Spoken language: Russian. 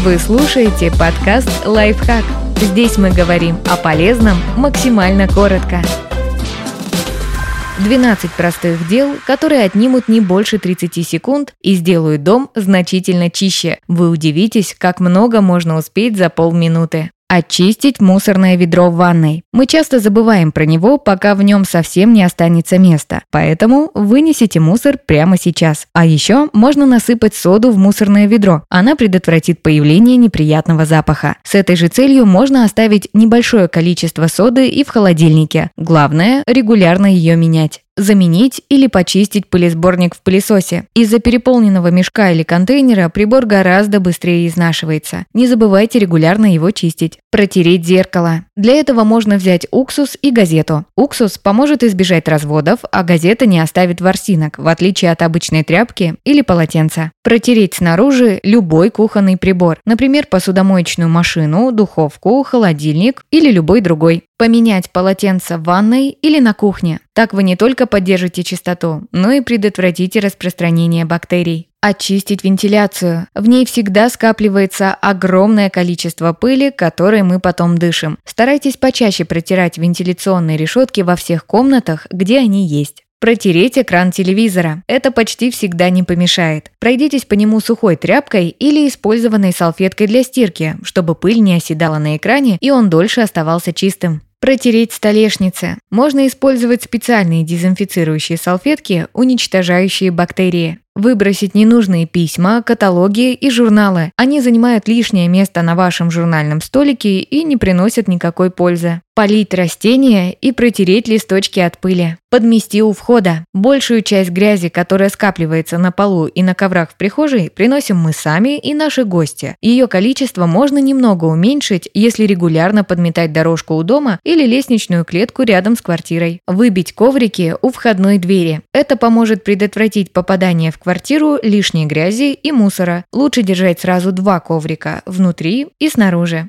Вы слушаете подкаст «Лайфхак». Здесь мы говорим о полезном максимально коротко. 12 простых дел, которые отнимут не больше 30 секунд и сделают дом значительно чище. Вы удивитесь, как много можно успеть за полминуты. Очистить мусорное ведро в ванной. Мы часто забываем про него, пока в нем совсем не останется места. Поэтому вынесите мусор прямо сейчас. А еще можно насыпать соду в мусорное ведро. Она предотвратит появление неприятного запаха. С этой же целью можно оставить небольшое количество соды и в холодильнике. Главное – регулярно ее менять заменить или почистить пылесборник в пылесосе. Из-за переполненного мешка или контейнера прибор гораздо быстрее изнашивается. Не забывайте регулярно его чистить. Протереть зеркало. Для этого можно взять уксус и газету. Уксус поможет избежать разводов, а газета не оставит ворсинок, в отличие от обычной тряпки или полотенца. Протереть снаружи любой кухонный прибор, например, посудомоечную машину, духовку, холодильник или любой другой. Поменять полотенце в ванной или на кухне. Так вы не только поддержите чистоту, но и предотвратите распространение бактерий. Очистить вентиляцию. В ней всегда скапливается огромное количество пыли, которой мы потом дышим. Старайтесь почаще протирать вентиляционные решетки во всех комнатах, где они есть. Протереть экран телевизора. Это почти всегда не помешает. Пройдитесь по нему сухой тряпкой или использованной салфеткой для стирки, чтобы пыль не оседала на экране и он дольше оставался чистым. Протереть столешницы. Можно использовать специальные дезинфицирующие салфетки, уничтожающие бактерии. Выбросить ненужные письма, каталоги и журналы. Они занимают лишнее место на вашем журнальном столике и не приносят никакой пользы. Полить растения и протереть листочки от пыли. Подмести у входа. Большую часть грязи, которая скапливается на полу и на коврах в прихожей, приносим мы сами и наши гости. Ее количество можно немного уменьшить, если регулярно подметать дорожку у дома или лестничную клетку рядом с квартирой. Выбить коврики у входной двери. Это поможет предотвратить попадание в квартиру лишней грязи и мусора. Лучше держать сразу два коврика – внутри и снаружи.